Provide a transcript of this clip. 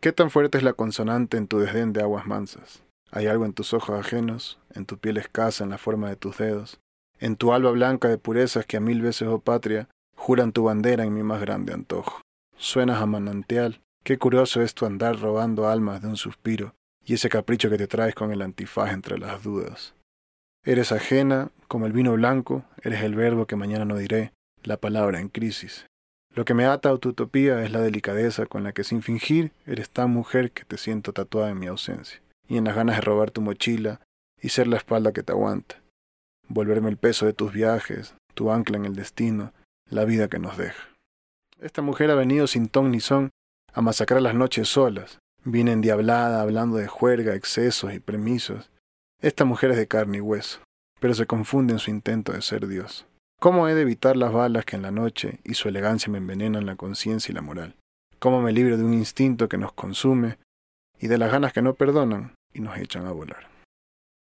¿Qué tan fuerte es la consonante en tu desdén de aguas mansas? Hay algo en tus ojos ajenos, en tu piel escasa, en la forma de tus dedos, en tu alba blanca de purezas que a mil veces, oh patria, juran tu bandera en mi más grande antojo. Suenas a manantial, qué curioso es tu andar robando almas de un suspiro, y ese capricho que te traes con el antifaz entre las dudas. Eres ajena, como el vino blanco, eres el verbo que mañana no diré, la palabra en crisis. Lo que me ata a tu utopía es la delicadeza con la que sin fingir eres tan mujer que te siento tatuada en mi ausencia, y en las ganas de robar tu mochila y ser la espalda que te aguanta, volverme el peso de tus viajes, tu ancla en el destino, la vida que nos deja. Esta mujer ha venido sin ton ni son a masacrar las noches solas, viene endiablada hablando de juerga, excesos y permisos. Esta mujer es de carne y hueso, pero se confunde en su intento de ser Dios. ¿Cómo he de evitar las balas que en la noche y su elegancia me envenenan la conciencia y la moral? ¿Cómo me libro de un instinto que nos consume y de las ganas que no perdonan y nos echan a volar?